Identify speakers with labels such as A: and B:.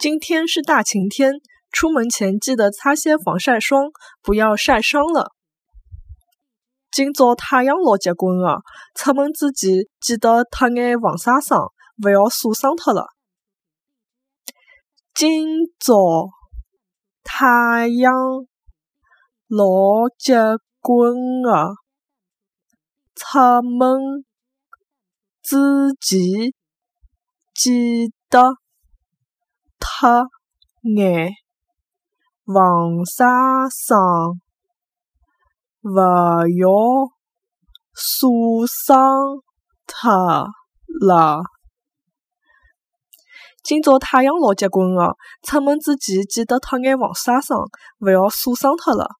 A: 今天是大晴天，出门前记得擦些防晒霜，不要晒伤了。今朝太阳老结棍个，出门之前记得涂眼防晒霜，勿要晒伤脱了。
B: 今朝太阳老结棍个，出门之前记得涂眼防晒霜。勿要晒伤脱了。
A: 今朝太阳老结棍的，出门之前记得涂眼防晒霜，勿要晒伤脱了。